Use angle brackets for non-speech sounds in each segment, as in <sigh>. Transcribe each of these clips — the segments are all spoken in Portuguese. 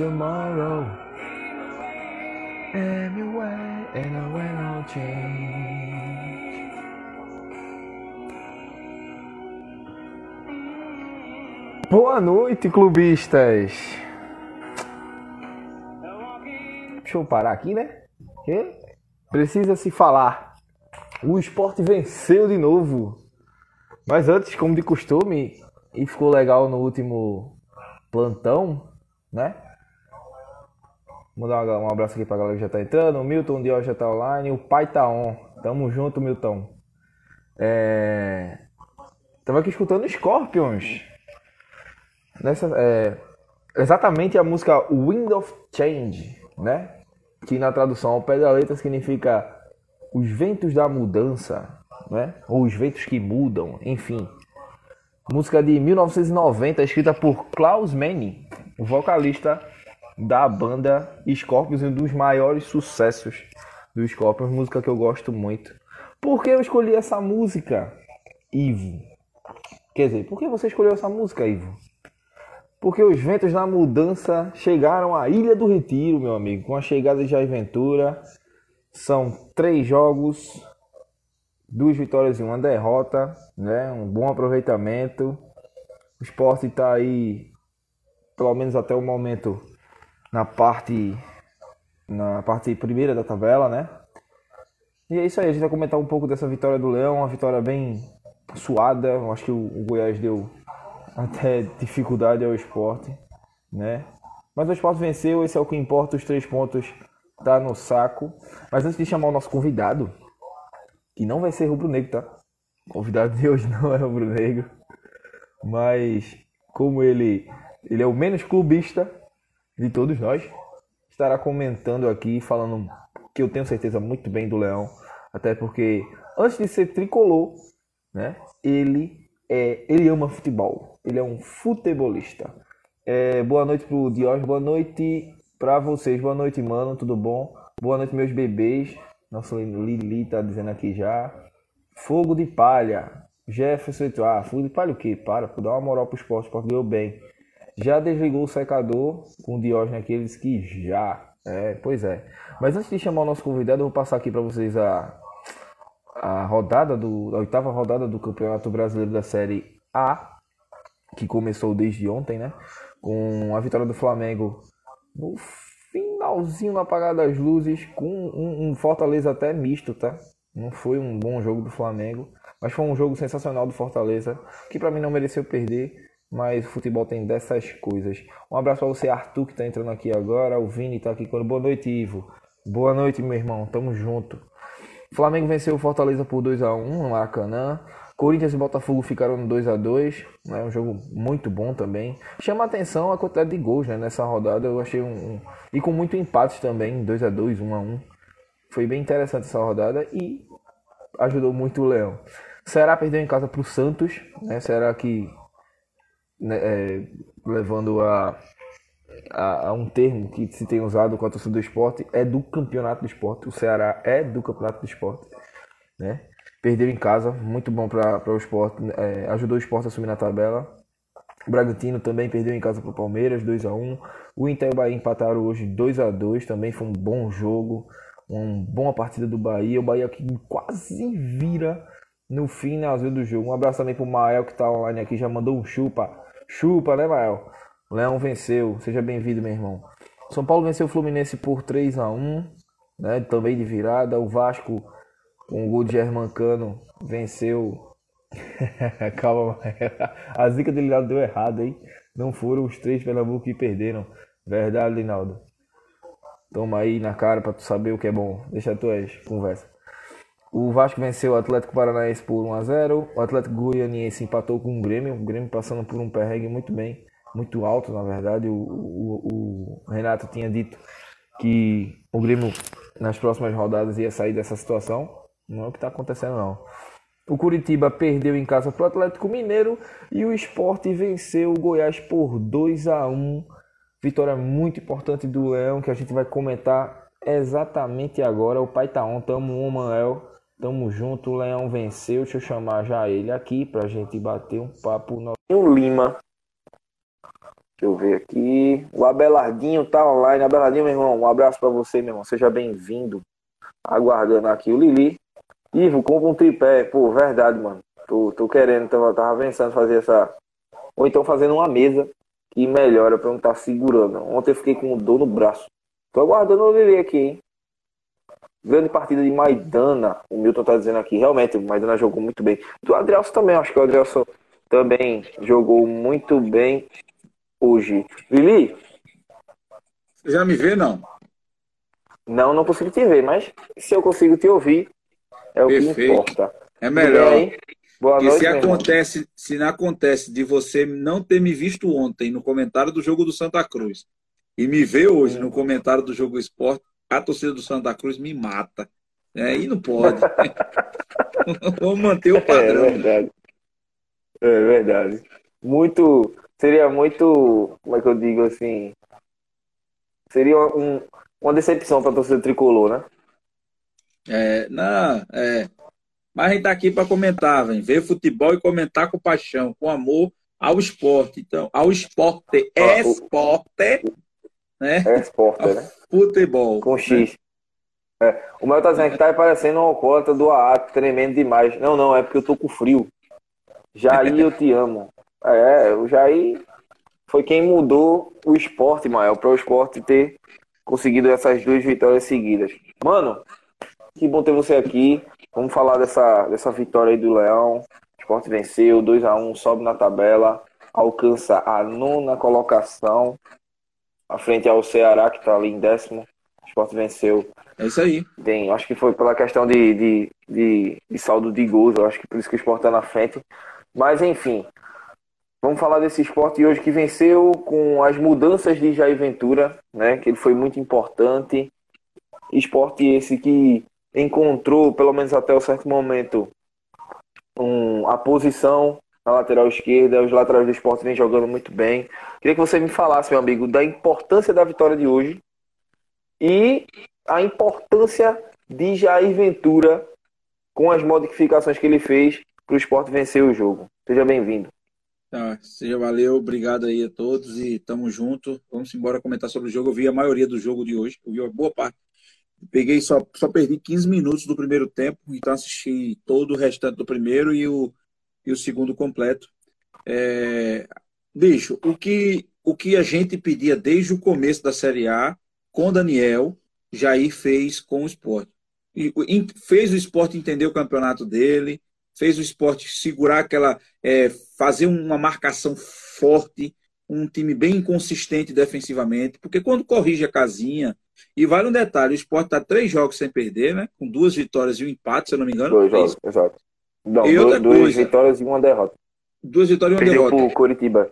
Tomorrow. Anyway, and I will not change. Boa noite, clubistas. Deixa eu parar aqui, né? Que precisa se falar. O esporte venceu de novo. Mas antes, como de costume, e ficou legal no último plantão, né? Mandar um abraço aqui pra galera que já tá entrando. O Milton Dior já tá online. O pai tá on. Tamo junto, Milton. É... Tava aqui escutando Scorpions. Nessa, é... Exatamente a música Wind of Change, né? Que na tradução ao pé da letra significa os ventos da mudança, né? Ou os ventos que mudam, enfim. Música de 1990, escrita por Klaus Manning, vocalista da banda Scorpions, um dos maiores sucessos do Scorpions, música que eu gosto muito. Por que eu escolhi essa música, Ivo? Quer dizer, por que você escolheu essa música, Ivo? Porque os ventos da mudança chegaram à Ilha do Retiro, meu amigo, com a chegada de Jair Ventura. São três jogos, duas vitórias e uma derrota, né? Um bom aproveitamento. O esporte está aí, pelo menos até o momento, na parte na parte primeira da tabela, né? E é isso aí, a gente vai comentar um pouco dessa vitória do Leão, uma vitória bem suada. Eu acho que o, Goiás deu até dificuldade ao esporte, né? Mas o esporte venceu, esse é o que importa, os três pontos tá no saco. Mas antes de chamar o nosso convidado, que não vai ser rubro-negro, tá? O convidado de hoje <laughs> não é rubro-negro, mas como ele, ele é o menos clubista de todos nós, estará comentando aqui, falando que eu tenho certeza muito bem do Leão, até porque antes de ser tricolor, né? Ele é, ele ama futebol, ele é um futebolista. É, boa noite pro Dios, boa noite para vocês, boa noite, mano, tudo bom? Boa noite, meus bebês. Nossa Lili tá dizendo aqui já. Fogo de palha. Jefferson, ah, fogo de palha o quê? Para, por dar uma moral pro esporte, o esporte ganhou bem. Já desligou o secador com o Diógenes aqui, eles que já. É, pois é. Mas antes de chamar o nosso convidado, eu vou passar aqui para vocês a, a rodada do. a oitava rodada do Campeonato Brasileiro da Série A, que começou desde ontem, né? Com a vitória do Flamengo no finalzinho no apagar das luzes, com um, um, Fortaleza até misto, tá? Não foi um bom jogo do Flamengo, mas foi um jogo sensacional do Fortaleza, que para mim não mereceu perder, mas o futebol tem dessas coisas. Um abraço para você, Arthur, que tá entrando aqui agora, o Vini tá aqui com boa noite, Ivo. Boa noite, meu irmão, tamo junto. Flamengo venceu o Fortaleza por 2 a 1 no Maracanã. Corinthians e Botafogo ficaram no 2 a 2 é né? um jogo muito bom também. Chama a atenção a quantidade de gols né? nessa rodada, eu achei um, um... E com muito empate também, 2 a 2 1 a 1 Foi bem interessante essa rodada e ajudou muito o Leão. Será perdeu em casa para o Santos, né? Será que, né, é, levando a, a, a, um termo que se tem usado com a torcida do esporte, é do campeonato do esporte. O Ceará é do campeonato do esporte, né? Perdeu em casa, muito bom para o esporte, é, ajudou o esporte a subir na tabela. O Bragantino também perdeu em casa para o Palmeiras, 2 a 1 O Inter e o Bahia empataram hoje 2 a 2 também foi um bom jogo, uma boa partida do Bahia. O Bahia que quase vira no finalzinho do jogo. Um abraço também para o Mael que está online aqui, já mandou um chupa. Chupa, né, Mael? Leão venceu, seja bem-vindo, meu irmão. São Paulo venceu o Fluminense por 3 a 1 né, também de virada. O Vasco com o gol de Germancano, venceu. <laughs> Calma, a zica do Linaldo deu errado, hein? Não foram os três Pernambuco que perderam. Verdade, Linaldo. Toma aí na cara pra tu saber o que é bom. Deixa tu tuas conversa. O Vasco venceu o Atlético Paranaense por 1x0. O Atlético Goianiense empatou com o Grêmio. O Grêmio passando por um perrengue muito bem, muito alto, na verdade. O, o, o Renato tinha dito que o Grêmio nas próximas rodadas ia sair dessa situação. Não é o que está acontecendo, não. O Curitiba perdeu em casa para o Atlético Mineiro e o Esporte venceu o Goiás por 2 a 1 Vitória muito importante do Leão que a gente vai comentar exatamente agora. O Pai tá on, tamo on, Manuel. Tamo junto, o Leão venceu. Deixa eu chamar já ele aqui pra gente bater um papo. No... O Lima. Deixa eu ver aqui. O Abelardinho tá online. Abelardinho, meu irmão, um abraço para você, meu irmão. Seja bem-vindo. Aguardando aqui o Lili. Ivo, compra um tripé. Pô, verdade, mano. Tô, tô querendo, tava, tava pensando fazer essa. Ou então fazendo uma mesa que melhora pra não estar tá segurando. Ontem eu fiquei com dor no braço. Tô aguardando o Lili aqui, hein? Grande partida de Maidana. O Milton tá dizendo aqui. Realmente, o Maidana jogou muito bem. Do Adrielson também, acho que o Adrielson também jogou muito bem hoje. Lili? Você já me vê, não? Não, não consigo te ver, mas se eu consigo te ouvir, é o Perfeito. que importa. É melhor. Boa noite, se acontece, se não acontece de você não ter me visto ontem no comentário do jogo do Santa Cruz e me ver hoje no comentário do jogo esporte, a torcida do Santa Cruz me mata. É, e não pode. <laughs> Vamos manter o padrão. É verdade. É verdade. Muito seria muito, como é que eu digo assim, seria um, uma decepção para a torcida tricolor, né? É, não, é. Mas a gente tá aqui para comentar, vem ver futebol e comentar com paixão, com amor ao esporte. Então, ao esporte, ah, esporte, né? É esporte, né? Futebol. Com X. Né? É. O meu tá dizendo que tá parecendo uma cota do AAP, tremendo demais. Não, não, é porque eu tô com frio. Jair, eu te amo. É, o Jair foi quem mudou o esporte, Mael, para o esporte ter conseguido essas duas vitórias seguidas. Mano, que bom ter você aqui. Vamos falar dessa, dessa vitória aí do Leão. O esporte venceu, 2 a 1 sobe na tabela, alcança a nona colocação, à frente ao Ceará, que está ali em décimo. O esporte venceu. É isso aí. Tem, acho que foi pela questão de, de, de, de saldo de gols, eu acho que por isso que o esporte está na frente. Mas enfim, Vamos falar desse esporte hoje que venceu com as mudanças de Jair Ventura, né? Que ele foi muito importante. Esporte esse que encontrou, pelo menos até o certo momento, um, a posição na lateral esquerda. Os laterais do esporte vêm jogando muito bem. Queria que você me falasse, meu amigo, da importância da vitória de hoje e a importância de Jair Ventura com as modificações que ele fez para o esporte vencer o jogo. Seja bem-vindo. Tá, seja valeu, obrigado aí a todos e tamo junto. Vamos embora comentar sobre o jogo. Eu vi a maioria do jogo de hoje, eu vi uma boa parte. Peguei só, só perdi 15 minutos do primeiro tempo, então assisti todo o restante do primeiro e o, e o segundo completo. É, bicho, o que, o que a gente pedia desde o começo da Série A com Daniel, Jair fez com o esporte. E, fez o esporte entender o campeonato dele, fez o esporte segurar aquela. É, fazer uma marcação forte, um time bem inconsistente defensivamente, porque quando corrige a casinha. E vale um detalhe: o esporte está três jogos sem perder, né? Com duas vitórias e um empate, se eu não me engano. Dois jogos, é exato. Não, e duas coisa, vitórias e uma derrota. Duas vitórias e uma Perdeu derrota. Por Curitiba.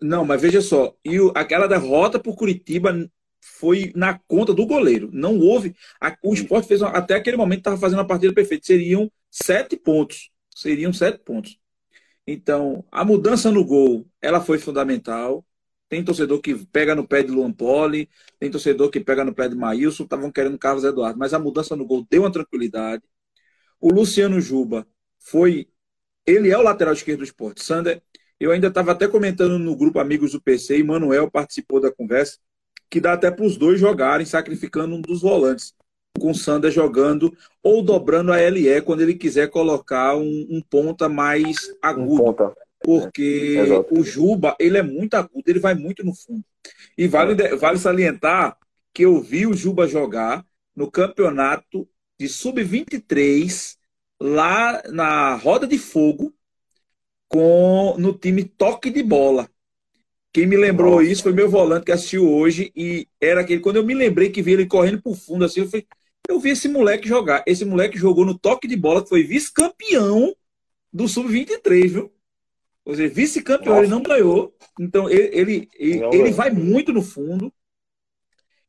Não, mas veja só, e o, aquela derrota por Curitiba foi na conta do goleiro. Não houve. A, o esporte fez até aquele momento estava fazendo a partida perfeita. Seriam sete pontos seriam sete pontos. Então, a mudança no gol, ela foi fundamental. Tem torcedor que pega no pé de Luan Poli, tem torcedor que pega no pé de Maílson, estavam querendo Carlos Eduardo, mas a mudança no gol deu uma tranquilidade. O Luciano Juba foi. Ele é o lateral esquerdo do esporte. Sander, eu ainda estava até comentando no grupo Amigos do PC, e Manuel participou da conversa, que dá até para os dois jogarem, sacrificando um dos volantes com o Sander jogando ou dobrando a LE quando ele quiser colocar um, um ponta mais agudo. Um ponta. Porque é. o Juba, ele é muito agudo, ele vai muito no fundo. E vale, é. vale salientar que eu vi o Juba jogar no campeonato de sub-23 lá na Roda de Fogo com no time Toque de Bola. Quem me lembrou Nossa. isso foi meu volante que assistiu hoje e era aquele quando eu me lembrei que vi ele correndo por fundo assim, eu falei, eu vi esse moleque jogar. Esse moleque jogou no toque de bola, que foi vice-campeão do Sub-23, viu? Ou seja, vice-campeão, ele não ganhou. Então, ele, ele, ele, ele vai muito no fundo.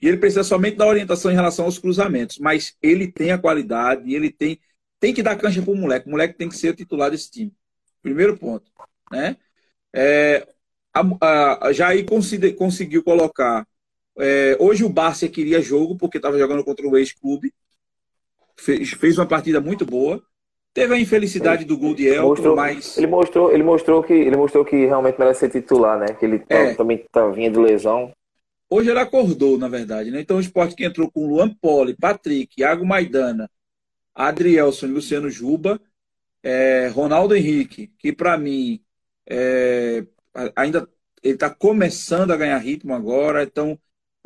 E ele precisa somente da orientação em relação aos cruzamentos. Mas ele tem a qualidade, ele tem, tem que dar cancha para o moleque. O moleque tem que ser o titular desse time. Primeiro ponto. Né? É, a, a Jair conseguiu colocar é, hoje o Barça queria jogo porque estava jogando contra o ex-clube. Fez, fez uma partida muito boa. Teve a infelicidade do gol de Elton, mostrou, mas. Ele mostrou, ele, mostrou que, ele mostrou que realmente merece ser titular, né? Que ele É. tá- também tá vindo de lesão. Hoje ele acordou, na verdade, né? Então o esporte que entrou com Luan Poli, Patrick, Iago Maidana, Adrielson e Luciano Juba, é, Ronaldo Henrique, que para mim é, ainda ele está começando a ganhar ritmo agora, então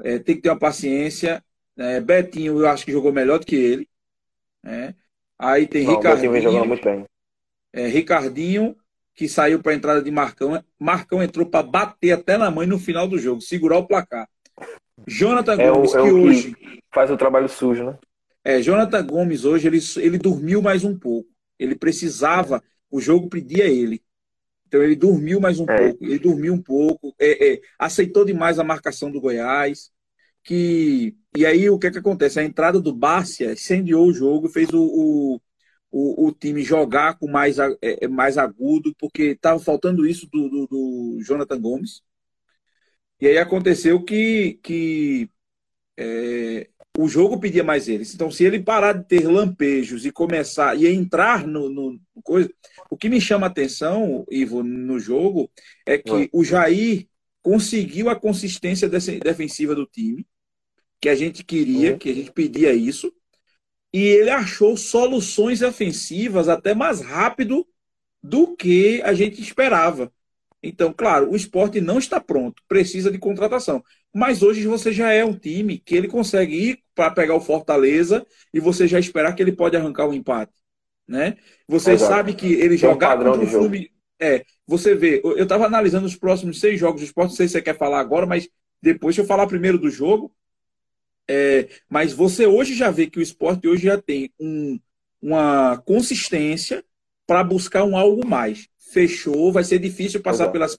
é, tem que ter uma paciência. É, Betinho, eu acho que jogou melhor do que ele. né? Aí tem Não, o Betinho vem jogando Ricardinho, muito bem. é, Ricardinho, que saiu para a entrada de Marcão. Marcão entrou para bater até na mãe no final do jogo, segurar o placar. Jonathan É Gomes, é o que que- hoje. Faz o trabalho sujo, né? É, Jonathan Gomes hoje ele, ele dormiu mais um pouco. Ele precisava, o jogo pedia ele. Então ele dormiu mais um É. pouco. Ele dormiu um pouco, é, é, aceitou demais a marcação do Goiás. Que e aí o que é que acontece? A entrada do Bárcia incendiou o jogo, fez o, o, o, o time jogar com mais, é, é, mais agudo, porque estava faltando isso do, do, do Jonathan Gomes. E aí aconteceu que, que é, o jogo pedia mais eles. Então, se ele parar de ter lampejos e começar e entrar no, no- coisa, o que me chama a atenção, Ivo, no jogo é que Ué. o Jair conseguiu a consistência defensiva do time, que a gente queria, Uhum. que a gente pedia isso, e ele achou soluções ofensivas até mais rápido do que a gente esperava. Então, claro, o esporte não está pronto, precisa de contratação. Mas hoje você já é um time que ele consegue ir para pegar o Fortaleza e você já esperar que ele pode arrancar um empate. Né? Você Exato. sabe que ele um jogar contra o. Fluminense. É, você vê, eu eu estava analisando os próximos seis jogos do esporte, não sei se você quer falar agora, mas depois, deixa eu falar primeiro do jogo. É, mas você hoje já vê que o esporte hoje já tem um, uma consistência para buscar um algo mais. Fechou, vai ser difícil passar pelas,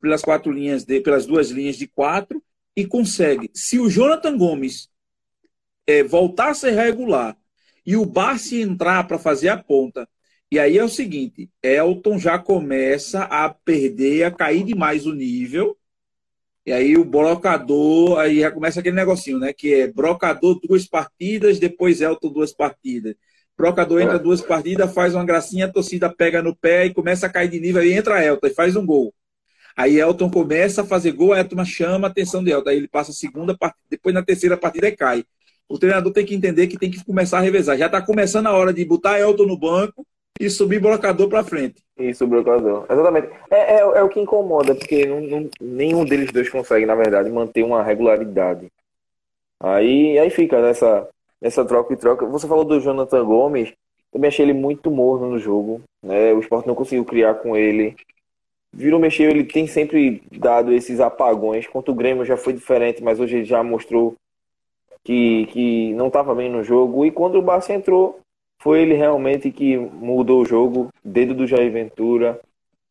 pelas quatro linhas, de, pelas duas linhas de quatro e consegue. Se o Jonathan Gomes é, voltar a ser regular e o Barsi entrar para fazer a ponta, e aí é o seguinte: Elton já começa a perder, a cair demais o nível. E aí o brocador, aí já começa aquele negocinho, né? Que é brocador duas partidas, depois Elton duas partidas. Brocador entra É. duas partidas, faz uma gracinha, a torcida pega no pé e começa a cair de nível, aí entra Elton e faz um gol. Aí Elton começa a fazer gol, aí a turma chama a atenção de Elton. Aí ele passa a segunda partida, depois na terceira partida ele cai. O treinador tem que entender que tem que começar a revezar. Já está começando a hora de botar Elton no banco e subir brocador para frente. Isso, o brocador. Exatamente. É, é, é o que incomoda, porque não- não- nenhum deles dois consegue, na verdade, manter uma regularidade. Aí, aí fica nessa, nessa troca e troca. Você falou do Jonathan Gomes, também achei ele muito morno no jogo. Né? O Sport não conseguiu criar com ele. Virou mexer, ele tem sempre dado esses apagões. Contra o Grêmio já foi diferente, mas hoje ele já mostrou que, que não estava bem no jogo. E quando o Barça entrou, foi ele realmente que mudou o jogo, dedo do Jair Ventura.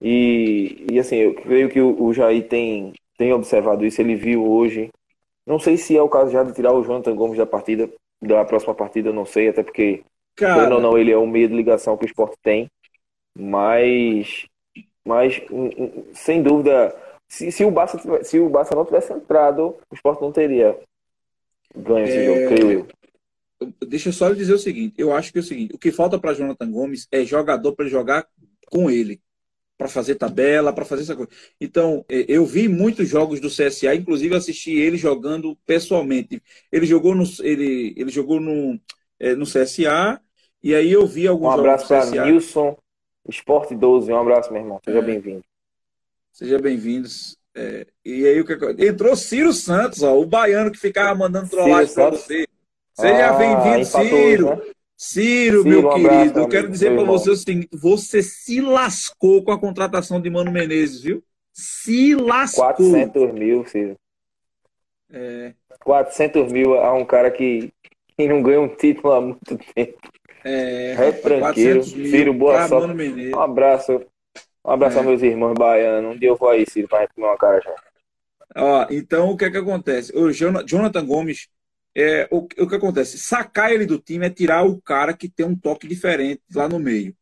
E, e assim, eu creio que o, o Jair tem, tem observado isso, ele viu hoje. Não sei se é o caso já de tirar o Jonathan Gomes da partida, da próxima partida, não sei, até porque, Cara, ou não, ele é o meio de ligação que o esporte tem. Mas, mas hum, hum, sem dúvida, se, se, o Barça, se o Barça não tivesse entrado, o esporte não teria ganho esse É, jogo, creio eu. Deixa eu só lhe dizer o seguinte: eu acho que é o seguinte, o que falta para Jonathan Gomes é jogador para jogar com ele, para fazer tabela, para fazer essa coisa. Então, eh, eu vi muitos jogos do CSA, inclusive assisti ele jogando pessoalmente. Ele jogou no, ele, ele jogou no, eh, no CSA, e aí eu vi Um alguns abraço jogos para. Nilson, Esporte 12, um abraço, meu irmão. Seja É. bem-vindo. Seja bem-vindos. É, e aí o que acontece? Entrou Ciro Santos, ó, o baiano que ficava mandando trollagem para você. Seja Ah, bem-vindo, Ciro. né? Ciro, Ciro, meu um querido, abraço, eu quero amigo, dizer para você o seguinte: você se lascou com a contratação de Mano Menezes, viu? Se lascou. 400 mil, Ciro. É, 400 mil a um cara que, que não ganha um título há muito tempo. é. 400 mil Ciro, boa sorte. Um abraço. Um abraço É. aos meus irmãos baianos. Um dia eu vou aí, Ciro, pra gente comer uma cara já. Ó, então, o que é que acontece? O Jona- Jonathan Gomes, é, o, o que acontece? Sacar ele do time é tirar o cara que tem um toque diferente lá no meio.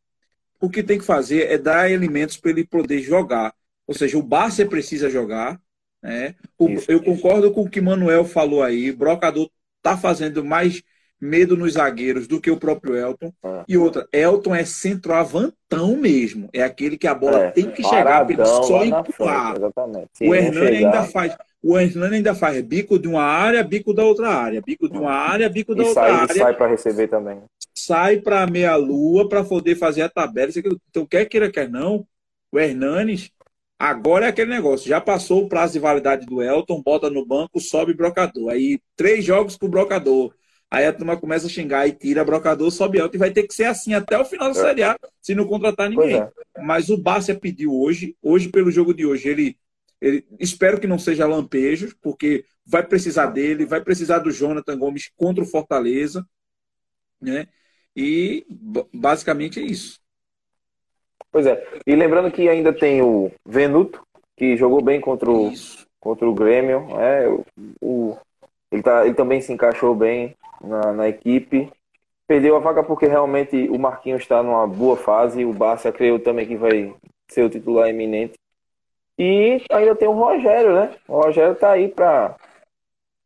O que tem que fazer é dar elementos para ele poder jogar. Ou seja, o Barça precisa jogar. Né? O- Isso. eu concordo com o que Manuel falou aí. O Brocador está fazendo mais, medo nos zagueiros do que o próprio Elton. É. E outra, Elton é centroavantão mesmo. É aquele que a bola É, tem que chegar para ele só empurrar. frente, O Hernani ainda faz. O Hernani ainda faz bico de uma área, bico da outra área, bico de uma área, bico da E outra sai, área, sai para receber também. sai para meia lua para poder fazer a tabela. e. Então, quer queira, quer não, o Hernanes agora é aquele negócio. Já passou o prazo de validade do Elton, bota no banco, sobe brocador. Aí, três jogos pro brocador. Aí a turma começa a xingar e tira brocador, sobe Elton. E vai ter que ser assim até o final da É. Série A, se não contratar ninguém. é. Mas o Bárcia pediu hoje, hoje pelo jogo de hoje, ele, ele espero que não seja lampejos, porque vai precisar dele, vai precisar do Jonathan Gomes contra o Fortaleza, né? E ba- basicamente é isso. Pois é. E lembrando que ainda tem o Venuto, que jogou bem contra o, Isso. contra o Grêmio. É, o, o- ele, tá, ele também se encaixou bem na, na equipe. Perdeu a vaga porque realmente o Marquinhos está numa boa fase. O Barça creio também que vai ser o titular eminente. E ainda tem o Rogério, né? O Rogério tá aí para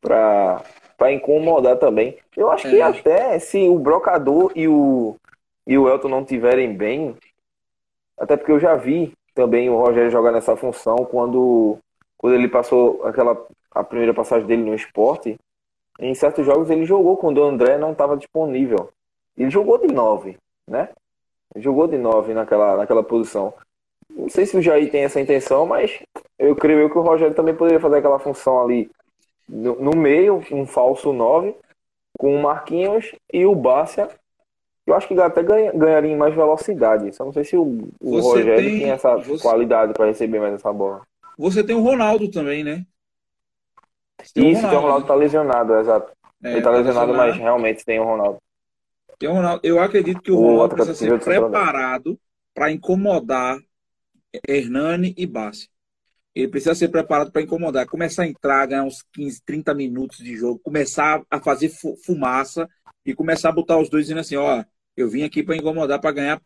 para incomodar também. Eu acho que É. até se o Brocador e o, e o Elton não tiverem bem, até porque eu já vi também o Rogério jogar nessa função quando, quando ele passou aquela a primeira passagem dele no esporte. Em certos jogos ele jogou quando o André não estava disponível. Ele jogou de nove, né? Ele jogou de nove naquela, naquela posição. Não sei se o Jair tem essa intenção, mas eu creio eu que o Rogério também poderia fazer aquela função ali no, no meio, um falso nove, com o Marquinhos e o Bárcia. Eu acho que até ganha- ganharia em mais velocidade. Só não sei se o, o Rogério tem- tem essa você- qualidade para receber mais essa bola. Você tem o Ronaldo também, né? Tem Isso, tem o Ronaldo tá lesionado, exato. É, Ele tá lesionado, mas lesionado. realmente tem o Ronaldo. Tem o Ronaldo. Eu acredito que o O Ronaldo precisa ser capitão do preparado para incomodar Hernani e Bassi. Ele precisa ser preparado para incomodar, começar a entrar, ganhar uns 15, 30 minutos de jogo, começar a fazer fu- fumaça e começar a botar os dois dizendo assim: ó, eu vim aqui para incomodar, para ganhar.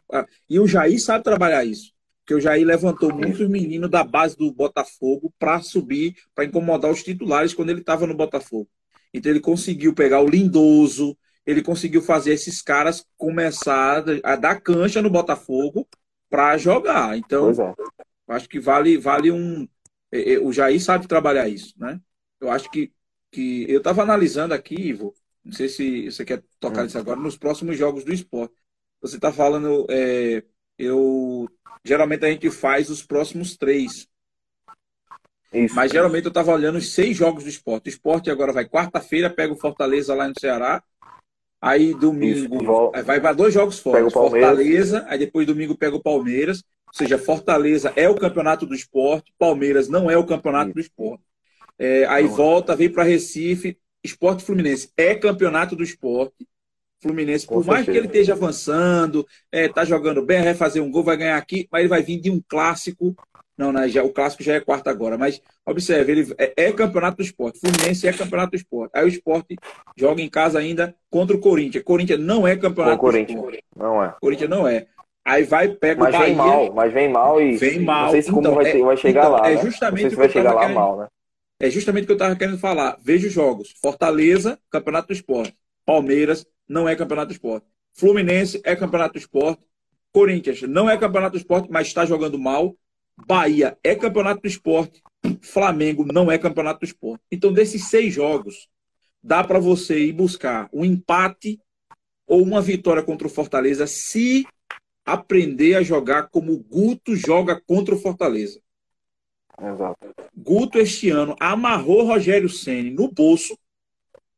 E o Jair sabe trabalhar isso. Porque o Jair levantou muitos meninos da base do Botafogo para subir, para incomodar os titulares quando ele estava no Botafogo. Então ele conseguiu pegar o Lindoso, ele conseguiu fazer esses caras começar a dar cancha no Botafogo para jogar. Então, é. acho que vale, vale um. é, é, O Jair sabe trabalhar isso, né? Eu acho que, que eu estava analisando aqui, Ivo. Não sei se você quer tocar Hum. nisso agora, nos próximos jogos do esporte. Você está falando. é, eu geralmente a gente faz os próximos três. Isso. Mas geralmente eu estava olhando os seis jogos do esporte. O esporte agora vai quarta-feira, pega o Fortaleza lá no Ceará. Aí domingo Isso, vai para dois jogos fora. Fortaleza, aí depois domingo pega o Palmeiras. Ou seja, Fortaleza é o campeonato do esporte, Palmeiras não é o campeonato do esporte. É, aí Não é. volta, vem para Recife, Esporte Fluminense é campeonato do esporte. Fluminense, Com por mais que ele esteja avançando, é, tá jogando bem, vai fazer um gol, vai ganhar aqui, mas ele vai vir de um clássico. Não, né, já, o clássico já é quarta agora, mas observe, ele é, é campeonato do esporte. Fluminense é campeonato do esporte. Aí o esporte joga em casa ainda contra o Corinthians. Corinthians não é campeonato do esporte. Não é. Corinthians não é. Aí vai, pega Mas o Bahia. vem mal, mas vem mal e Vem mal. não sei se como Então, vai, é- vai chegar então, lá, é né? justamente não se vai chegar lá querendo- mal, né? É justamente o que eu estava querendo falar. Veja os jogos. Fortaleza, campeonato do esporte. Palmeiras, não é campeonato do esporte. Fluminense é campeonato do esporte. Corinthians não é campeonato do esporte, mas está jogando mal. Bahia é campeonato do esporte. Flamengo não é campeonato do esporte. Então, desses seis jogos, dá para você ir buscar um empate ou uma vitória contra o Fortaleza se aprender a jogar como o Guto joga contra o Fortaleza. Exato. Guto este ano amarrou Rogério Ceni no bolso,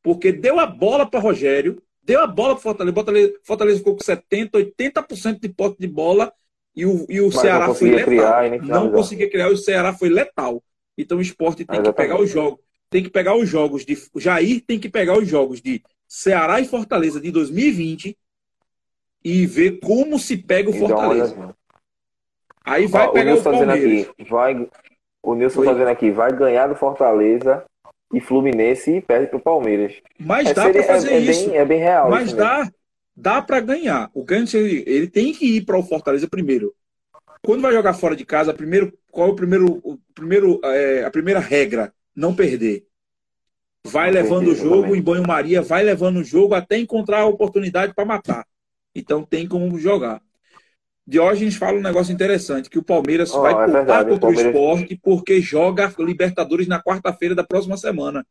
porque deu a bola para Rogério, deu a bola para Fortaleza. Fortaleza. Fortaleza ficou com 70, 80% de pote de bola e o, e o Mas Ceará foi letal. criar não conseguia criar, e o Ceará foi letal. Então o esporte tem que pegar os jogos. Tem que pegar os jogos de. o Jair tem que pegar os jogos de Ceará e Fortaleza de 2020 e ver como se pega o E dá uma Fortaleza. olhadinha. Aí vai o pegar o tá dizendo Palmeiras. aqui, vai, o Nilson Oi. tá dizendo aqui, vai ganhar do Fortaleza e Fluminense e perde pro Palmeiras. Mas É, dá para fazer é, é isso. Bem, é bem real. Mas isso mesmo. Dá, para ganhar. O Ganso, ele, ele tem que ir para o Fortaleza primeiro. Quando vai jogar fora de casa, primeiro, qual é o primeiro, o primeiro, é, a primeira regra? Não perder. vai levando o jogo em banho-maria, vai levando o jogo até encontrar a oportunidade para matar. Então tem como jogar. Diógenes fala um negócio interessante, que o Palmeiras oh, vai é verdade, contra o, Palmeiras... o esporte porque joga Libertadores na quarta-feira da próxima semana.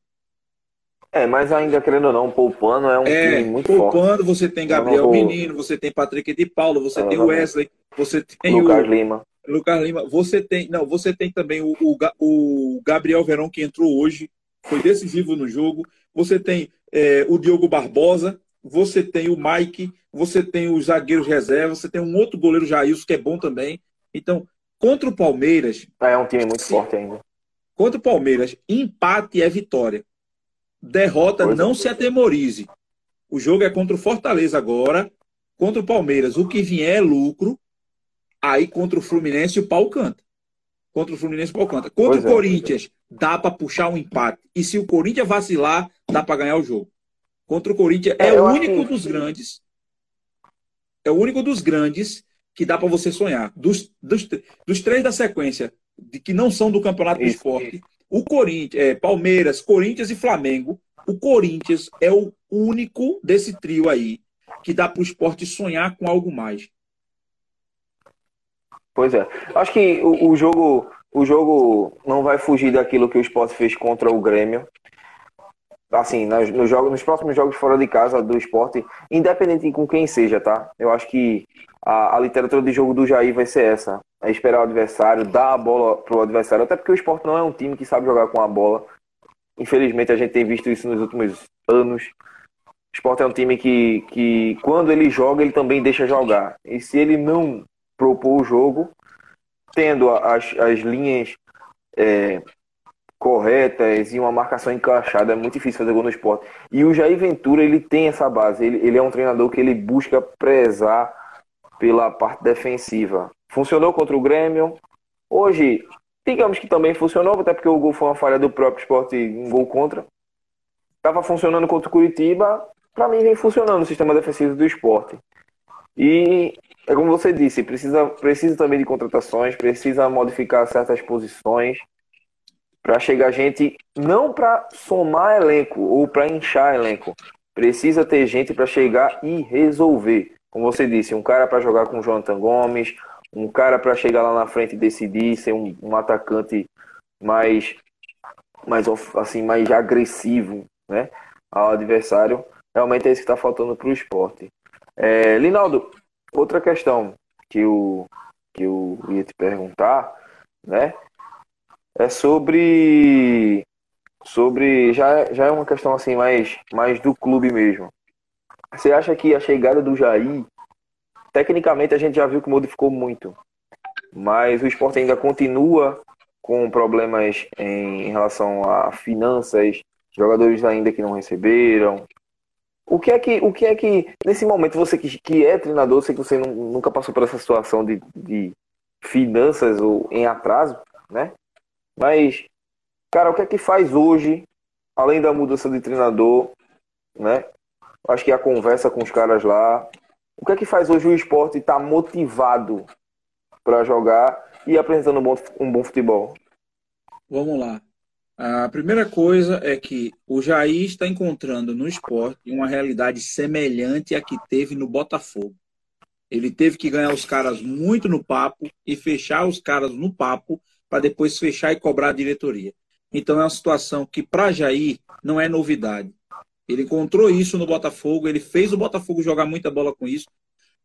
É, mas ainda querendo ou não, poupando é um é, time muito poupando, forte. Poupando, você tem Gabriel vou... Menino, você tem Patrick de Paulo, você tem o Wesley, você tem Lucas o Lima. Lucas Lima, você tem, não, você tem também o, o, o Gabriel Verão que entrou hoje, foi decisivo no jogo. Você tem é, o Diogo Barbosa, você tem o Mike, você tem os zagueiros reserva, você tem um outro goleiro Jailson que é bom também. Então, contra o Palmeiras. É um time muito se, forte ainda. Contra o Palmeiras, empate é vitória. Derrota, pois não é. se atemorize. O jogo é contra o Fortaleza agora. Contra o Palmeiras, o que vier é lucro. Aí contra o Fluminense, o pau canta. Contra o Fluminense, o pau canta. Contra pois o é. Corinthians, dá para puxar um empate. E se o Corinthians vacilar, dá para ganhar o jogo. Contra o Corinthians é, é o único dos grandes. É o único dos grandes que dá para você sonhar. Dos, dos, dos, três da sequência, de que não são do Campeonato Isso. do Esporte, o Corinthians, é, Palmeiras, Corinthians e Flamengo. O Corinthians é o único desse trio aí que dá para o esporte sonhar com algo mais. Pois é. Acho que o, o, jogo o jogo não vai fugir daquilo que o esporte fez contra o Grêmio. Assim, nos, nos, jogos, nos próximos jogos fora de casa do esporte, independente com quem seja, tá? Eu acho que a, a literatura de jogo do Jair vai ser essa. É esperar o adversário, dar a bola pro adversário. Até porque o esporte não é um time que sabe jogar com a bola. Infelizmente, a gente tem visto isso nos últimos anos. O esporte é um time que, que quando ele joga, ele também deixa jogar. E se ele não propor o jogo, tendo as, as linhas é, corretas e uma marcação encaixada, é muito difícil fazer gol no esporte. E o Jair Ventura, ele tem essa base, ele, ele é um treinador que ele busca prezar pela parte defensiva. Funcionou contra o Grêmio, hoje, digamos que também funcionou, até porque o gol foi uma falha do próprio esporte, um gol contra. Estava funcionando contra o Curitiba, para mim vem funcionando o sistema defensivo do esporte. E é como você disse, precisa, precisa também de contratações, precisa modificar certas posições para chegar gente não para somar elenco ou para inchar elenco. Precisa ter gente para chegar e resolver. Como você disse, um cara para jogar com o Jonathan Gomes, um cara para chegar lá na frente e decidir, ser um, um atacante mais, mais, assim, mais agressivo né, ao adversário. Realmente é isso que está faltando para o esporte. É, Linaldo, outra questão que eu, que eu ia te perguntar, né? É sobre. Sobre. Já, já é uma questão assim mais, mais do clube mesmo. Você acha que a chegada do Jair, tecnicamente a gente já viu que modificou muito. Mas o esporte ainda continua com problemas em, relação a finanças, jogadores ainda que não receberam, o que é que, o que, é que nesse momento, você que, que é treinador, sei que você não, nunca passou por essa situação de, de finanças ou em atraso, né? Mas, cara, o que é que faz hoje, além da mudança de treinador, né? Acho que a conversa com os caras lá. O que é que faz hoje o esporte estar tá motivado para jogar e apresentando um bom, um bom futebol? Vamos lá. A primeira coisa é que o Jair está encontrando no esporte uma realidade semelhante à que teve no Botafogo. Ele teve que ganhar os caras muito no papo e fechar os caras no papo para depois fechar e cobrar a diretoria. Então é uma situação que para Jair não é novidade. Ele encontrou isso no Botafogo, ele fez o Botafogo jogar muita bola com isso.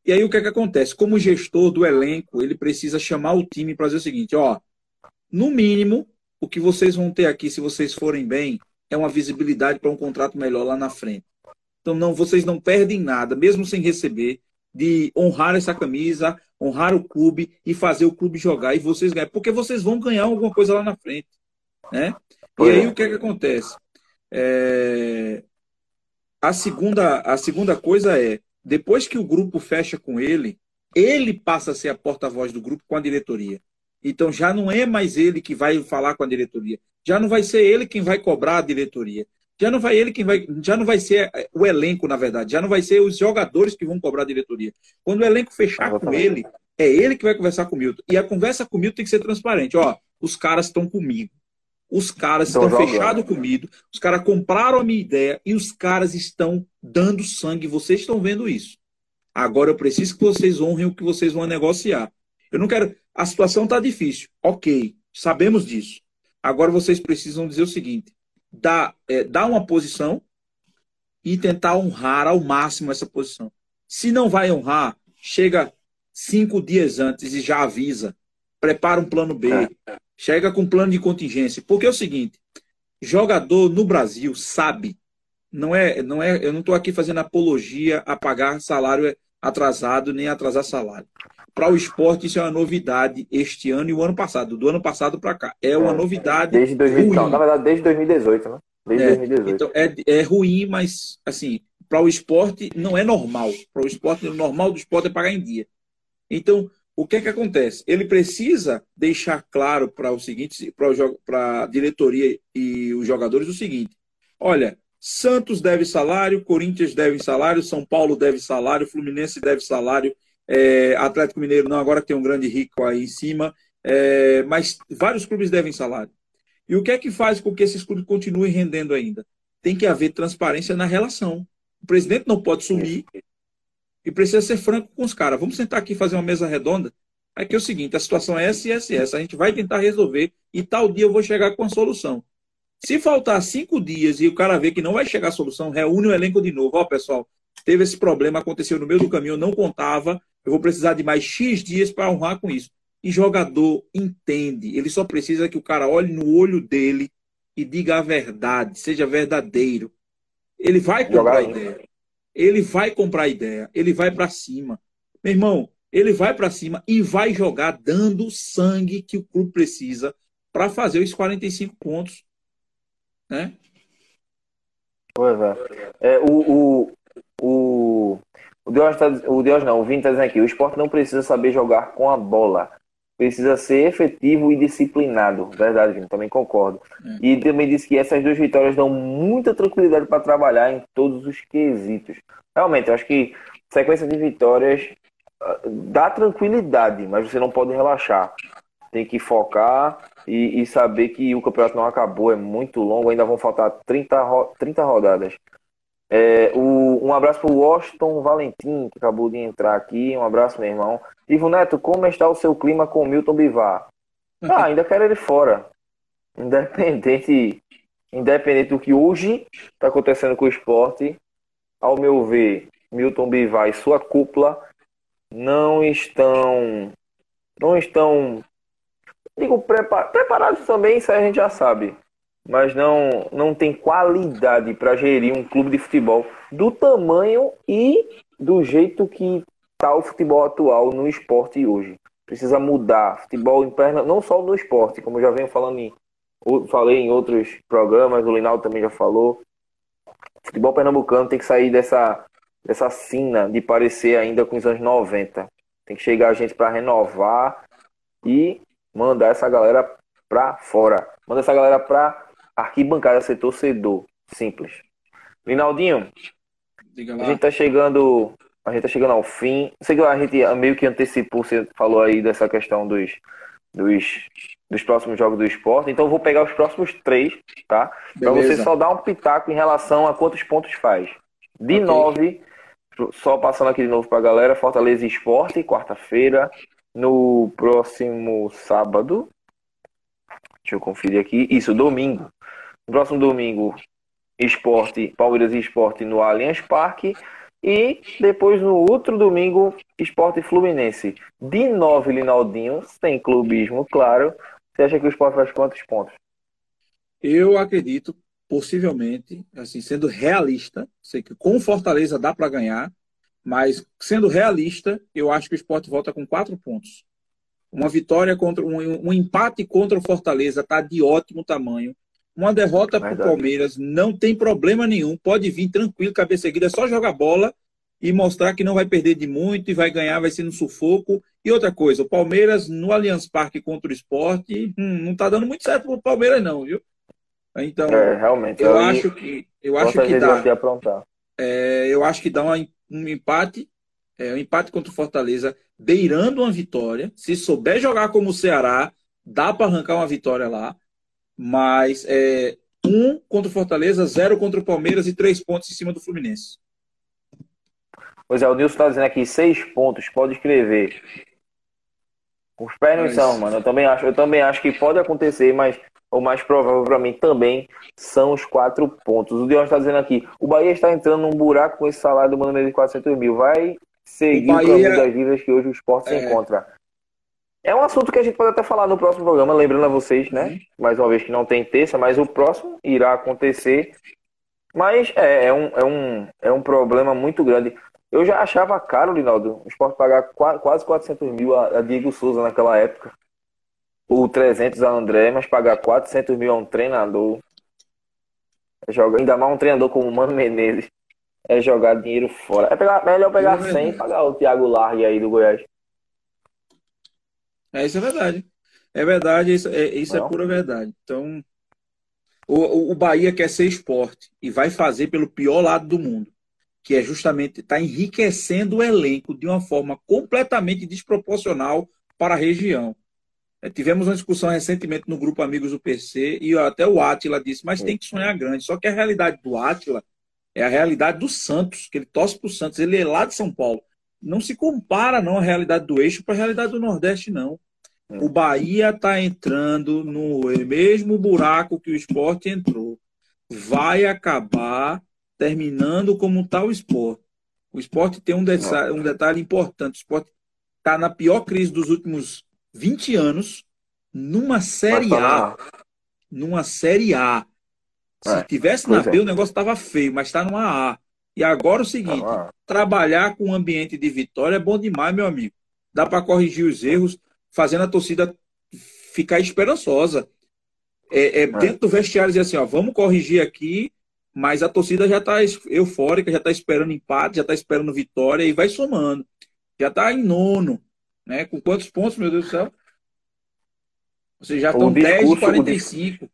E aí o que é que acontece? Como gestor do elenco, ele precisa chamar o time para dizer o seguinte, ó, no mínimo o que vocês vão ter aqui, se vocês forem bem, é uma visibilidade para um contrato melhor lá na frente. Então, não, vocês não perdem nada, mesmo sem receber, de honrar essa camisa, honrar o clube e fazer o clube jogar e vocês ganhar, porque vocês vão ganhar alguma coisa lá na frente, né? E aí o que é que acontece? É... A segunda a segunda coisa é depois que o grupo fecha com ele, ele passa a ser a porta-voz do grupo com a diretoria. Então já não é mais ele que vai falar com a diretoria. Já não vai ser ele quem vai cobrar a diretoria. Já não vai ele quem vai, já não vai ser eh, o elenco, na verdade. Já não vai ser os jogadores que vão cobrar a diretoria. Quando o elenco fechar com ele, é ele que vai conversar com o Milton. E a conversa com o Milton tem que ser transparente. Ó, os caras estão comigo. Os caras estão, estão fechados comigo, os caras compraram a minha ideia e os caras estão dando sangue. Vocês estão vendo isso. Agora eu preciso que vocês honrem o que vocês vão negociar. Eu não quero. A situação está difícil. Ok, sabemos disso. Agora vocês precisam dizer o seguinte: dá, é, dá uma posição e tentar honrar ao máximo essa posição. Se não vai honrar, chega cinco dias antes e já avisa. Prepara um plano B. É. Chega com um plano de contingência. Porque é o seguinte: jogador no Brasil sabe. Não é, não é, eu não estou aqui fazendo apologia a pagar salário atrasado nem atrasar salário. Para o esporte, isso é uma novidade este ano e o ano passado, do ano passado para cá. É uma é, novidade. Desde 2000, não, na verdade, desde 2018, né? Desde é, 2018. Então, é, é ruim, mas, assim, para o esporte não é normal. Para o esporte, o normal do esporte é pagar em dia. Então, o que é que acontece? Ele precisa deixar claro para o seguinte, para a diretoria e os jogadores o seguinte: olha, Santos deve salário, Corinthians deve salário, São Paulo deve salário, Fluminense deve salário, é, Atlético Mineiro não, agora tem um grande rico aí em cima, é, mas vários clubes devem salário. E o que é que faz com que esses clubes continuem rendendo ainda? Tem que haver transparência na relação. O presidente não pode sumir e precisa ser franco com os caras. Vamos sentar aqui e fazer uma mesa redonda. Aqui é, é o seguinte: a situação é essa e essa essa. A gente vai tentar resolver e tal dia eu vou chegar com a solução. Se faltar cinco dias e o cara ver que não vai chegar a solução, reúne o elenco de novo. Ó, pessoal, teve esse problema, aconteceu no meio do caminho, eu não contava, eu vou precisar de mais X dias para honrar com isso. E jogador entende, ele só precisa que o cara olhe no olho dele e diga a verdade, seja verdadeiro. Ele vai comprar a ideia. Ele vai comprar ideia. Ele vai para cima. Meu irmão, ele vai para cima e vai jogar dando sangue que o clube precisa para fazer os 45 pontos. Né? Pois é. é o, o, o, o Deus, tá, o Deus não, o Vini está dizendo aqui, o esporte não precisa saber jogar com a bola precisa ser efetivo e disciplinado. Verdade, Vini, também concordo. É. E também disse que essas duas vitórias dão muita tranquilidade para trabalhar em todos os quesitos. Realmente, eu acho que sequência de vitórias uh, dá tranquilidade, mas você não pode relaxar. Tem que focar e, e, saber que o campeonato não acabou, é muito longo, ainda vão faltar 30, ro 30 rodadas. É, o, um abraço para o Washington Valentim, que acabou de entrar aqui. Um abraço, meu irmão. Ivo Neto, como está o seu clima com o Milton Bivar? Ah, <laughs> ainda quero ele fora. Independente, independente do que hoje está acontecendo com o esporte, ao meu ver, Milton Bivar e sua cúpula não estão. Não estão. Digo, preparados também, isso a gente já sabe mas não, não tem qualidade para gerir um clube de futebol do tamanho e do jeito que está o futebol atual no esporte hoje. Precisa mudar. Futebol em não só no esporte, como eu já venho falando em, falei em outros programas, o Linaldo também já falou. Futebol pernambucano tem que sair dessa, dessa sina de parecer ainda com os anos 90. Tem que chegar a gente para renovar e mandar essa galera para fora. Manda essa galera para arquibancada ser torcedor. Simples. Linaldinho, a gente tá chegando. A gente tá chegando ao fim. Sei que a gente meio que antecipou, você falou aí dessa questão dos, dos, dos próximos jogos do esporte. Então eu vou pegar os próximos três, tá? Para você só dar um pitaco em relação a quantos pontos faz. De okay. nove, só passando aqui de novo pra galera, Fortaleza Esporte, quarta-feira. No próximo sábado. Deixa eu conferir aqui. Isso, domingo. Próximo domingo, esporte, Palmeiras e esporte no Allianz Parque. E depois no outro domingo, esporte Fluminense. De nove, Linaldinho, sem clubismo, claro. Você acha que o esporte faz quantos pontos? Eu acredito, possivelmente, assim, sendo realista, sei que com Fortaleza dá para ganhar, mas sendo realista, eu acho que o esporte volta com quatro pontos. Uma vitória contra um, um empate contra o Fortaleza está de ótimo tamanho. Uma derrota para o Palmeiras não tem problema nenhum. Pode vir tranquilo, cabeça erguida, é só jogar bola e mostrar que não vai perder de muito e vai ganhar, vai ser no sufoco. E outra coisa, o Palmeiras no Allianz Parque contra o esporte, hum, não está dando muito certo para o Palmeiras, não, viu? Então, é, realmente, eu, acho que eu acho que dá. É, eu acho que dá uma, um empate, é, um empate contra o Fortaleza, beirando uma vitória. Se souber jogar como o Ceará, dá para arrancar uma vitória lá. Mas é, um contra o Fortaleza, zero contra o Palmeiras e três pontos em cima do Fluminense. Pois é, o Nilson está dizendo aqui, seis pontos, pode escrever. Os pés não são, mano. Eu também, acho, eu também acho que pode acontecer, mas o mais provável para mim também são os quatro pontos. O Dion está dizendo aqui, o Bahia está entrando num buraco com esse salário do Mano de 400 mil. Vai seguir o, Bahia... o caminho das dívidas que hoje o esporte é... se encontra. É um assunto que a gente pode até falar no próximo programa, lembrando a vocês, né? Uhum. Mais uma vez que não tem terça, mas o próximo irá acontecer. Mas é, é, um, é, um, é um problema muito grande. Eu já achava caro, Linaldo, o esporte pagar quase 400 mil a, Diego Souza naquela época. O 300 a André, mas pagar 400 mil a um treinador. É joga, ainda mais um treinador como o Mano Menezes. É jogar dinheiro fora. É pegar, melhor pegar 100 e pagar o Thiago Largue aí do Goiás. É, isso é verdade. É verdade, isso é, isso é pura verdade. Então, o, o Bahia quer ser esporte e vai fazer pelo pior lado do mundo, que é justamente estar tá enriquecendo o elenco de uma forma completamente desproporcional para a região. É, tivemos uma discussão recentemente no grupo Amigos do PC e até o Átila disse, mas tem que sonhar grande. Só que a realidade do Átila é a realidade do Santos, que ele torce para o Santos, ele é lá de São Paulo não se compara não a realidade do eixo para a realidade do Nordeste, não. O Bahia está entrando no mesmo buraco que o esporte entrou. Vai acabar terminando como tal esporte. O esporte tem um detalhe, um detalhe importante. O esporte está na pior crise dos últimos 20 anos, numa Série tá A. Numa Série A. Se é, tivesse na B, é. o negócio estava feio, mas está numa A. E agora o seguinte: ah, trabalhar com um ambiente de vitória é bom demais, meu amigo. Dá para corrigir os erros, fazendo a torcida ficar esperançosa. É, é, é. dentro do vestiário dizer assim: ó, vamos corrigir aqui, mas a torcida já está eufórica, já está esperando empate, já está esperando vitória e vai somando. Já está em nono. Né? Com quantos pontos, meu Deus do céu? Vocês já estão 10 de 45.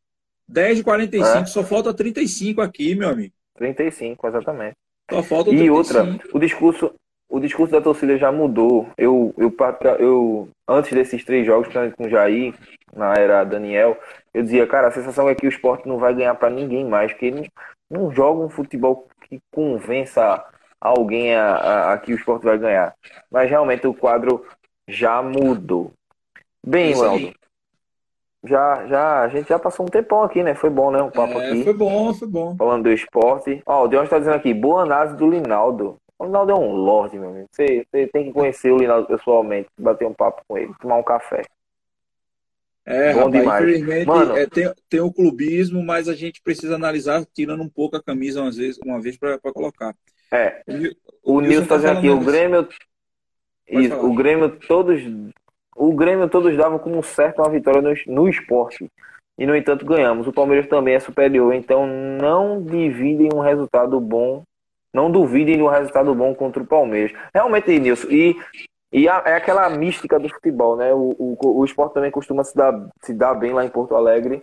10 de 45, é. só falta 35 aqui, meu amigo. 35, exatamente. Só falta e outra, o discurso, o discurso da torcida já mudou. Eu, eu, eu antes desses três jogos, com o Jair, na era Daniel, eu dizia, cara, a sensação é que o esporte não vai ganhar para ninguém mais, porque ele não joga um futebol que convença alguém a, a, a, que o esporte vai ganhar. Mas realmente o quadro já mudou. Bem, Weldo, já, já, a gente já passou um tempão aqui, né? Foi bom, né? Um papo é, aqui. Foi bom, foi bom. Falando do esporte. Ó, o Deon está dizendo aqui, boa análise do Linaldo. O Linaldo é um lorde, meu amigo. Você, você tem que conhecer o Linaldo pessoalmente, bater um papo com ele, tomar um café. É, bom rapaz, demais. infelizmente Mano, é, tem, tem o clubismo, mas a gente precisa analisar tirando um pouco a camisa uma vez, uma vez para colocar. É. O, o Nilson está dizendo aqui, o Grêmio. Isso, o Grêmio todos o Grêmio todos davam como certo uma vitória no, no esporte. E, no entanto, ganhamos. O Palmeiras também é superior. Então, não dividem um resultado bom. Não duvidem de um resultado bom contra o Palmeiras. Realmente, Nilson. E, e a, é aquela mística do futebol, né? O, o, o esporte também costuma se dar, se dar bem lá em Porto Alegre.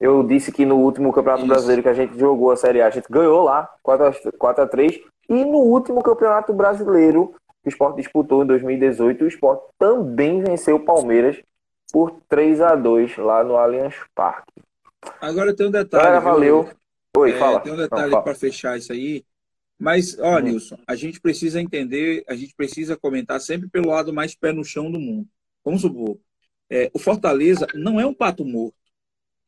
Eu disse que no último Campeonato Isso. Brasileiro que a gente jogou a Série A, a gente ganhou lá, 4x3. E no último Campeonato Brasileiro, que o Sport disputou em 2018, o Sport também venceu o Palmeiras por 3 a 2 lá no Allianz Parque. Agora tem um detalhe. Galera, valeu. Oi, é, fala. Tem um detalhe para fechar isso aí. Mas, ó, hum. Nilson, a gente precisa entender, a gente precisa comentar sempre pelo lado mais pé no chão do mundo. Vamos supor, é, o Fortaleza não é um pato morto.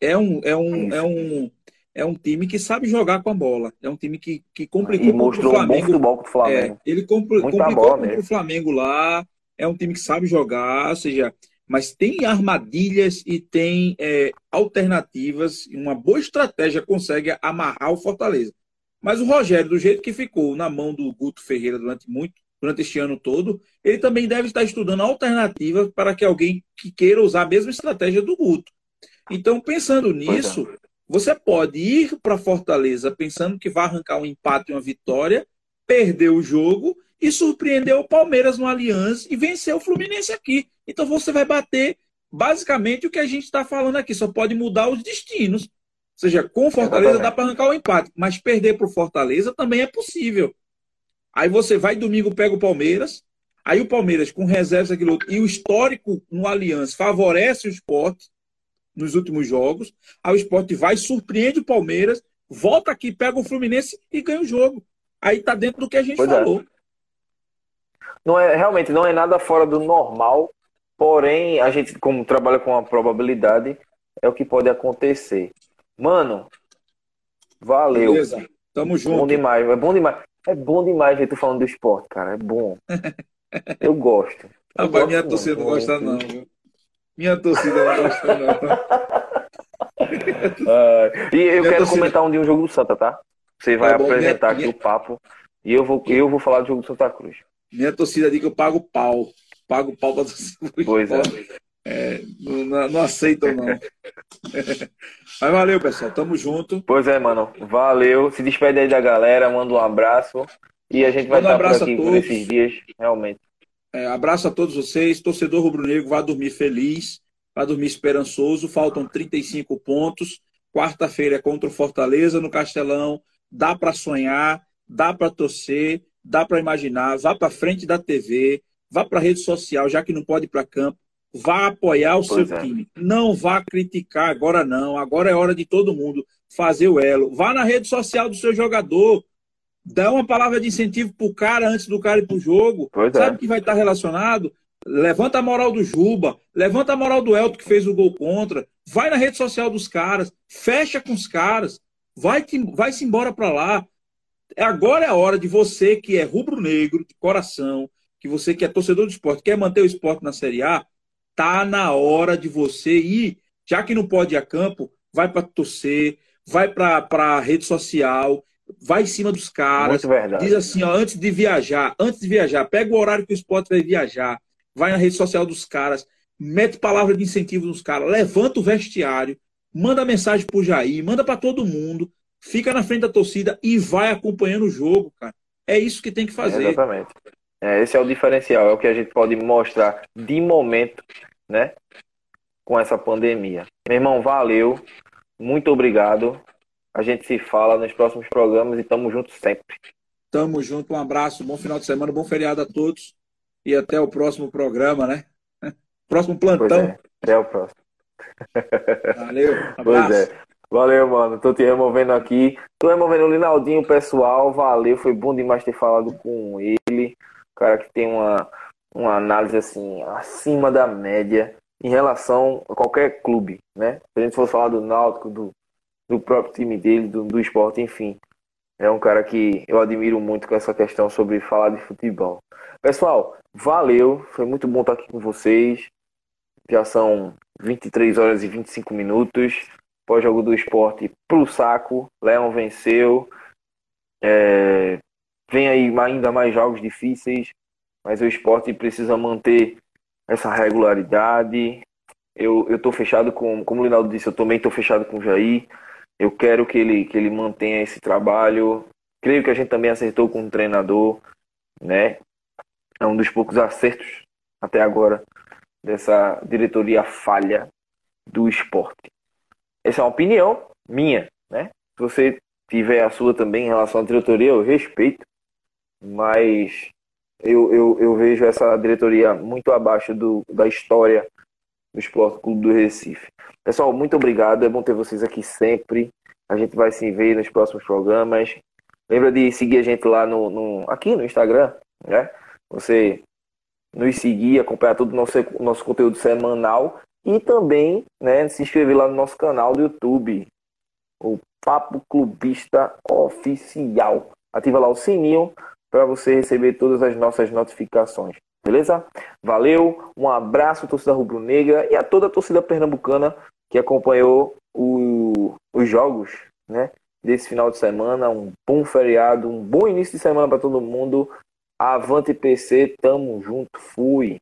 É um, é um, é um, é um time que sabe jogar com a bola. É um time que, que complicou e mostrou o Flamengo. Um bom futebol o Flamengo. É, ele compl complicou bola contra o Flamengo lá. É um time que sabe jogar, ou seja, mas tem armadilhas e tem é, alternativas. Uma boa estratégia consegue amarrar o Fortaleza. Mas o Rogério, do jeito que ficou na mão do Guto Ferreira durante muito, durante este ano todo, ele também deve estar estudando alternativas para que alguém que queira usar a mesma estratégia do Guto. Então, pensando é. nisso, você pode ir para Fortaleza pensando que vai arrancar um empate e uma vitória, perder o jogo e surpreender o Palmeiras no Allianz e vencer o Fluminense aqui. Então você vai bater basicamente o que a gente está falando aqui, só pode mudar os destinos. Ou seja, com Fortaleza dá para arrancar o empate, mas perder para o Fortaleza também é possível. Aí você vai domingo, pega o Palmeiras, aí o Palmeiras com reservas aquilo outro, e o histórico no Allianz favorece o esporte nos últimos jogos. Aí o esporte vai, surpreende o Palmeiras, volta aqui, pega o Fluminense e ganha o jogo. Aí tá dentro do que a gente pois é. falou. É. Não é, realmente não é nada fora do normal, porém, a gente, como trabalha com a probabilidade, é o que pode acontecer. Mano, valeu. Beleza. Tamo junto. Bom demais, é bom demais. É bom demais ver tu falando do esporte, cara. É bom. <laughs> Eu gosto. Eu gosto minha torcida não gosta, não. Viu? Minha torcida não gosta, não. uh, e eu minha quero torcida... comentar um dia um jogo do Santa, tá? Você vai tá apresentar minha, aqui minha... o papo e eu vou, eu vou falar do jogo do Santa Cruz. Minha torcida diz que eu pago pau. Pago pau pra torcida. Pois é. é não, não aceitam, não. <laughs> Mas valeu, pessoal. Tamo junto. Pois é, mano. Valeu. Se despede aí da galera, manda um abraço. E a gente vai estar por aqui por esses dias, realmente. É, abraço a todos vocês. Torcedor rubro-negro, vai dormir feliz, vai dormir esperançoso. Faltam 35 pontos. Quarta-feira é contra o Fortaleza no Castelão. Dá para sonhar, dá para torcer, dá para imaginar. Vá para frente da TV, vá para rede social, já que não pode ir para campo. Vá apoiar o pois seu é. time. Não vá criticar agora, não. Agora é hora de todo mundo fazer o elo. Vá na rede social do seu jogador dá uma palavra de incentivo pro cara antes do cara ir pro jogo. Pois é. Sabe é. que vai estar relacionado? Levanta a moral do Juba, levanta a moral do Elton que fez o gol contra, vai na rede social dos caras, fecha com os caras, vai vai se embora para lá. Agora é a hora de você que é rubro-negro de coração, que você que é torcedor do esporte, quer manter o esporte na Série A, tá na hora de você ir, já que não pode ir a campo, vai para torcer, vai para a rede social vai em cima dos caras. Diz assim, ó, antes de viajar, antes de viajar, pega o horário que o esporte vai viajar, vai na rede social dos caras, mete palavra de incentivo nos caras, levanta o vestiário, manda mensagem pro Jair, manda para todo mundo, fica na frente da torcida e vai acompanhando o jogo, cara. É isso que tem que fazer. exatamente. É, esse é o diferencial, é o que a gente pode mostrar de momento, né? Com essa pandemia. Meu irmão, valeu. Muito obrigado. A gente se fala nos próximos programas e tamo junto sempre. Tamo junto, um abraço, bom final de semana, bom feriado a todos e até o próximo programa, né? <laughs> Próximo plantão. É, até o próximo. <laughs> Valeu, abraço. Pois é. Valeu, mano. Tô te removendo aqui. Tô removendo o Linaldinho, pessoal. Valeu, foi bom demais ter falado com ele. Cara que tem uma, uma análise assim, acima da média em relação a qualquer clube, né? Se a gente for falar do Náutico, do, do próprio time dele, do, do esporte, enfim. É um cara que eu admiro muito com essa questão sobre falar de futebol. Pessoal, valeu. Foi muito bom estar aqui com vocês. Já são 23 horas e 25 minutos. Pós-jogo do esporte pro saco. Leão venceu. É... Vem aí ainda mais jogos difíceis. Mas o esporte precisa manter essa regularidade. Eu, eu tô fechado com, como o Linaldo disse, eu também tô fechado com o Jair. Eu quero que ele, que ele mantenha esse trabalho. Creio que a gente também acertou com o treinador, né? É um dos poucos acertos até agora dessa diretoria falha do esporte. Essa é uma opinião minha, né? Se você tiver a sua também em relação à diretoria, eu respeito, mas eu, eu, eu vejo essa diretoria muito abaixo do, da história do Esporte Clube do Recife. Pessoal, muito obrigado. É bom ter vocês aqui sempre. A gente vai se ver nos próximos programas. Lembra de seguir a gente lá no, no aqui no Instagram, né? Você nos seguir, acompanhar todo o nosso, nosso conteúdo semanal e também né, se inscrever lá no nosso canal do YouTube, o Papo Clubista Oficial. Ativa lá o sininho para você receber todas as nossas notificações. Beleza? Valeu, um abraço, torcida rubro-negra e a toda a torcida pernambucana que acompanhou o, os jogos né, desse final de semana. Um bom feriado, um bom início de semana para todo mundo. Avante PC, tamo junto, fui.